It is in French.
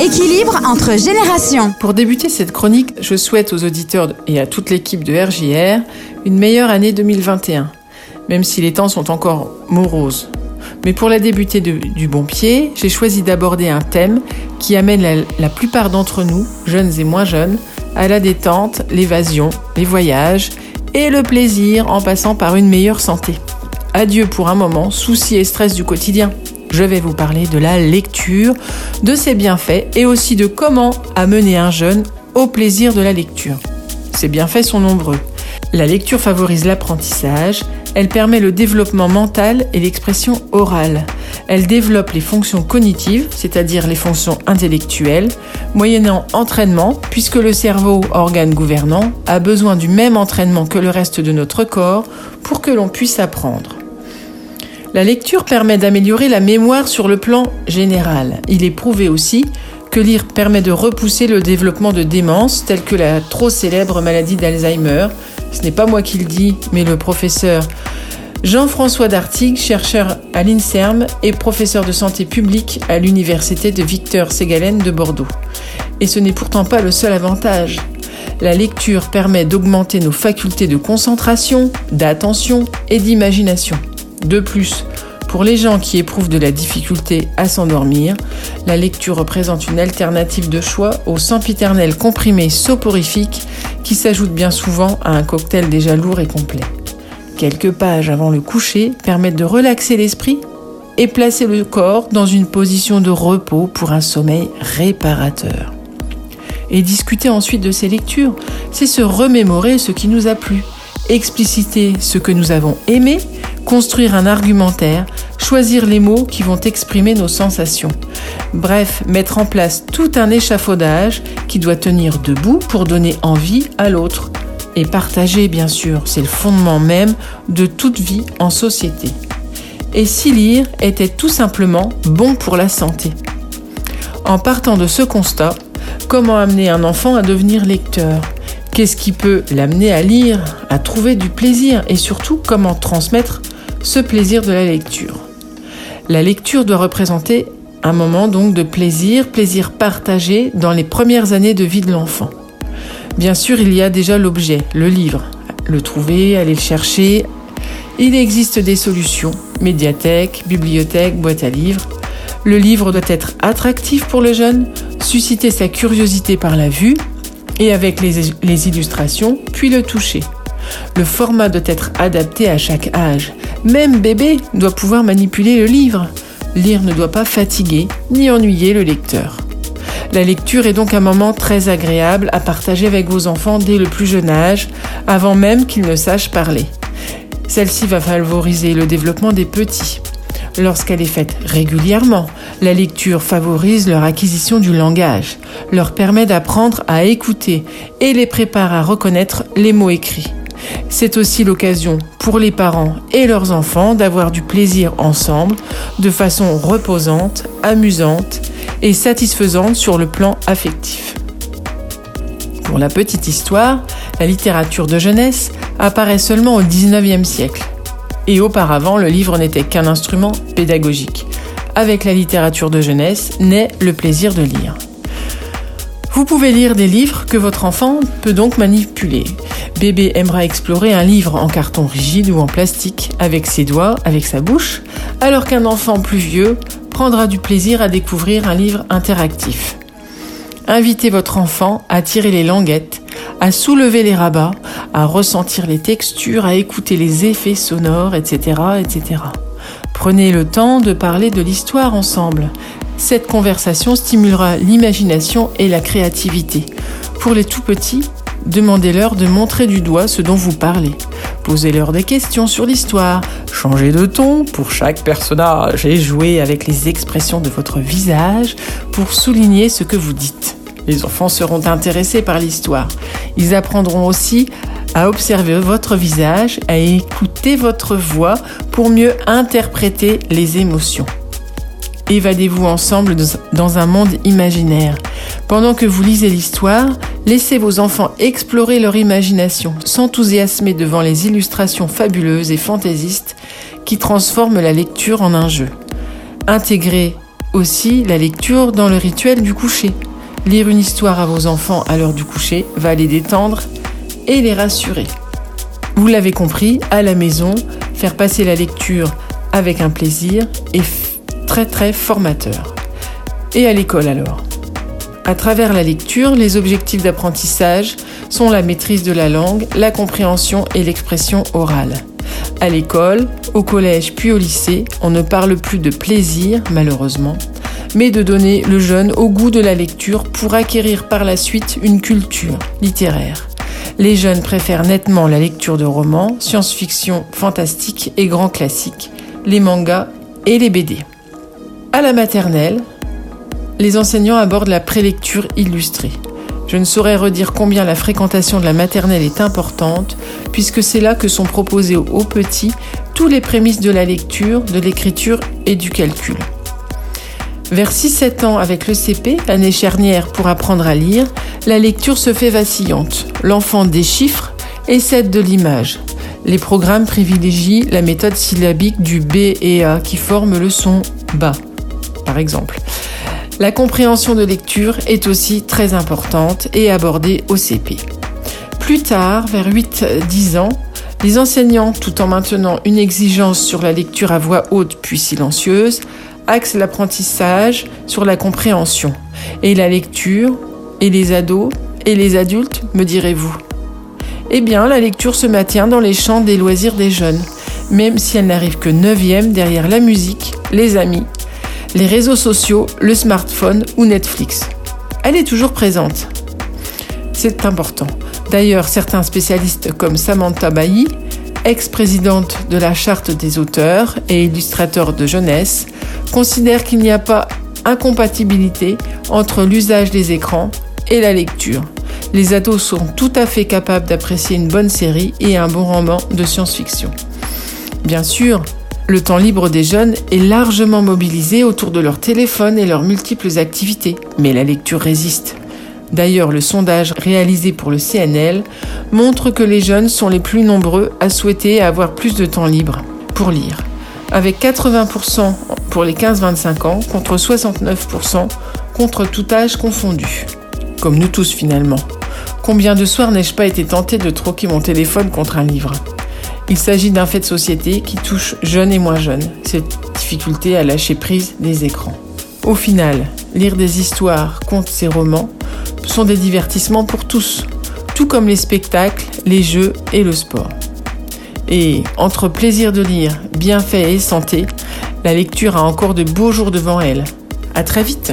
Équilibre entre générations. Pour débuter cette chronique, je souhaite aux auditeurs et à toute l'équipe de RJR une meilleure année 2021, même si les temps sont encore moroses. Mais pour la débuter du bon pied, j'ai choisi d'aborder un thème qui amène la, la plupart d'entre nous, jeunes et moins jeunes, à la détente, l'évasion, les voyages et le plaisir en passant par une meilleure santé. Adieu pour un moment, soucis et stress du quotidien. Je vais vous parler de la lecture, de ses bienfaits et aussi de comment amener un jeune au plaisir de la lecture. Ces bienfaits sont nombreux. La lecture favorise l'apprentissage, elle permet le développement mental et l'expression orale. Elle développe les fonctions cognitives, c'est-à-dire les fonctions intellectuelles, moyennant entraînement, puisque le cerveau, organe gouvernant, a besoin du même entraînement que le reste de notre corps pour que l'on puisse apprendre. La lecture permet d'améliorer la mémoire sur le plan général. Il est prouvé aussi que lire permet de repousser le développement de démence telles que la trop célèbre maladie d'Alzheimer. Ce n'est pas moi qui le dis, mais le professeur Jean-François Dartigue, chercheur à l'INSERM et professeur de santé publique à l'université de Victor Ségalen de Bordeaux. Et ce n'est pourtant pas le seul avantage. La lecture permet d'augmenter nos facultés de concentration, d'attention et d'imagination. De plus, pour les gens qui éprouvent de la difficulté à s'endormir, la lecture représente une alternative de choix au sempiternel comprimé soporifique qui s'ajoute bien souvent à un cocktail déjà lourd et complet. Quelques pages avant le coucher permettent de relaxer l'esprit et placer le corps dans une position de repos pour un sommeil réparateur. Et discuter ensuite de ces lectures, c'est se remémorer ce qui nous a plu, expliciter ce que nous avons aimé construire un argumentaire, choisir les mots qui vont exprimer nos sensations. Bref, mettre en place tout un échafaudage qui doit tenir debout pour donner envie à l'autre. Et partager, bien sûr, c'est le fondement même de toute vie en société. Et si lire était tout simplement bon pour la santé En partant de ce constat, comment amener un enfant à devenir lecteur? Qu'est-ce qui peut l'amener à lire, à trouver du plaisir et surtout comment transmettre ce plaisir de la lecture? La lecture doit représenter un moment donc de plaisir, plaisir partagé dans les premières années de vie de l'enfant. Bien sûr, il y a déjà l'objet, le livre. Le trouver, aller le chercher. Il existe des solutions, médiathèque, bibliothèque, boîte à livres. Le livre doit être attractif pour le jeune, susciter sa curiosité par la vue et avec les, illustrations, puis le toucher. Le format doit être adapté à chaque âge. Même bébé doit pouvoir manipuler le livre. Lire ne doit pas fatiguer ni ennuyer le lecteur. La lecture est donc un moment très agréable à partager avec vos enfants dès le plus jeune âge, avant même qu'ils ne sachent parler. Celle-ci va favoriser le développement des petits. Lorsqu'elle est faite régulièrement, la lecture favorise leur acquisition du langage, leur permet d'apprendre à écouter et les prépare à reconnaître les mots écrits. C'est aussi l'occasion pour les parents et leurs enfants d'avoir du plaisir ensemble de façon reposante, amusante et satisfaisante sur le plan affectif. Pour la petite histoire, la littérature de jeunesse apparaît seulement au 19e siècle. Et auparavant, le livre n'était qu'un instrument pédagogique. Avec la littérature de jeunesse naît le plaisir de lire. Vous pouvez lire des livres que votre enfant peut donc manipuler. Bébé aimera explorer un livre en carton rigide ou en plastique avec ses doigts, avec sa bouche, alors qu'un enfant plus vieux prendra du plaisir à découvrir un livre interactif. Invitez votre enfant à tirer les languettes, à soulever les rabats, à ressentir les textures, à écouter les effets sonores, etc., etc. Prenez le temps de parler de l'histoire ensemble. Cette conversation stimulera l'imagination et la créativité. Pour les tout petits, demandez-leur de montrer du doigt ce dont vous parlez. Posez-leur des questions sur l'histoire, changez de ton pour chaque personnage et jouez avec les expressions de votre visage pour souligner ce que vous dites. Les enfants seront intéressés par l'histoire. Ils apprendront aussi à observer votre visage, à écouter votre voix pour mieux interpréter les émotions. Évadez-vous ensemble dans un monde imaginaire. Pendant que vous lisez l'histoire, laissez vos enfants explorer leur imagination, s'enthousiasmer devant les illustrations fabuleuses et fantaisistes qui transforment la lecture en un jeu. Intégrez aussi la lecture dans le rituel du coucher. Lire une histoire à vos enfants à l'heure du coucher va les détendre et les rassurer. Vous l'avez compris, à la maison, faire passer la lecture avec un plaisir est très très formateur. Et à l'école alors? À travers la lecture, les objectifs d'apprentissage sont la maîtrise de la langue, la compréhension et l'expression orale. À l'école, au collège puis au lycée, on ne parle plus de plaisir, malheureusement, mais de donner le jeune au goût de la lecture pour acquérir par la suite une culture littéraire. Les jeunes préfèrent nettement la lecture de romans, science-fiction, fantastique et grands classiques, les mangas et les BD. À la maternelle, les enseignants abordent la prélecture illustrée. Je ne saurais redire combien la fréquentation de la maternelle est importante, puisque c'est là que sont proposés aux petits tous les prémices de la lecture, de l'écriture et du calcul. Vers 6-7 ans avec le CP, année charnière pour apprendre à lire, la lecture se fait vacillante. L'enfant déchiffre et cède de l'image. Les programmes privilégient la méthode syllabique du B et A qui forment le son bas, par exemple. La compréhension de lecture est aussi très importante et abordée au CP. Plus tard, vers 8-10 ans, les enseignants, tout en maintenant une exigence sur la lecture à voix haute puis silencieuse, axe l'apprentissage sur la compréhension et la lecture, et les ados, et les adultes, me direz-vous. Eh bien, la lecture se maintient dans les champs des loisirs des jeunes, même si elle n'arrive que neuvième derrière la musique, les amis, les réseaux sociaux, le smartphone ou Netflix. Elle est toujours présente. C'est important. D'ailleurs, certains spécialistes comme Samantha Bailly, ex-présidente de la Charte des auteurs et illustrateur de jeunesse, considère qu'il n'y a pas incompatibilité entre l'usage des écrans et la lecture. Les ados sont tout à fait capables d'apprécier une bonne série et un bon roman de science-fiction. Bien sûr, le temps libre des jeunes est largement mobilisé autour de leur téléphone et leurs multiples activités, mais la lecture résiste. D'ailleurs, le sondage réalisé pour le CNL montre que les jeunes sont les plus nombreux à souhaiter avoir plus de temps libre pour lire avec 80% pour les 15-25 ans contre 69% contre tout âge confondu. Comme nous tous finalement. Combien de soirs n'ai-je pas été tenté de troquer mon téléphone contre un livre? Il s'agit d'un fait de société qui touche jeunes et moins jeunes, cette difficulté à lâcher prise des écrans. Au final, lire des histoires, contes et romans sont des divertissements pour tous, tout comme les spectacles, les jeux et le sport. Et entre plaisir de lire, bienfaits et santé, la lecture a encore de beaux jours devant elle. À très vite!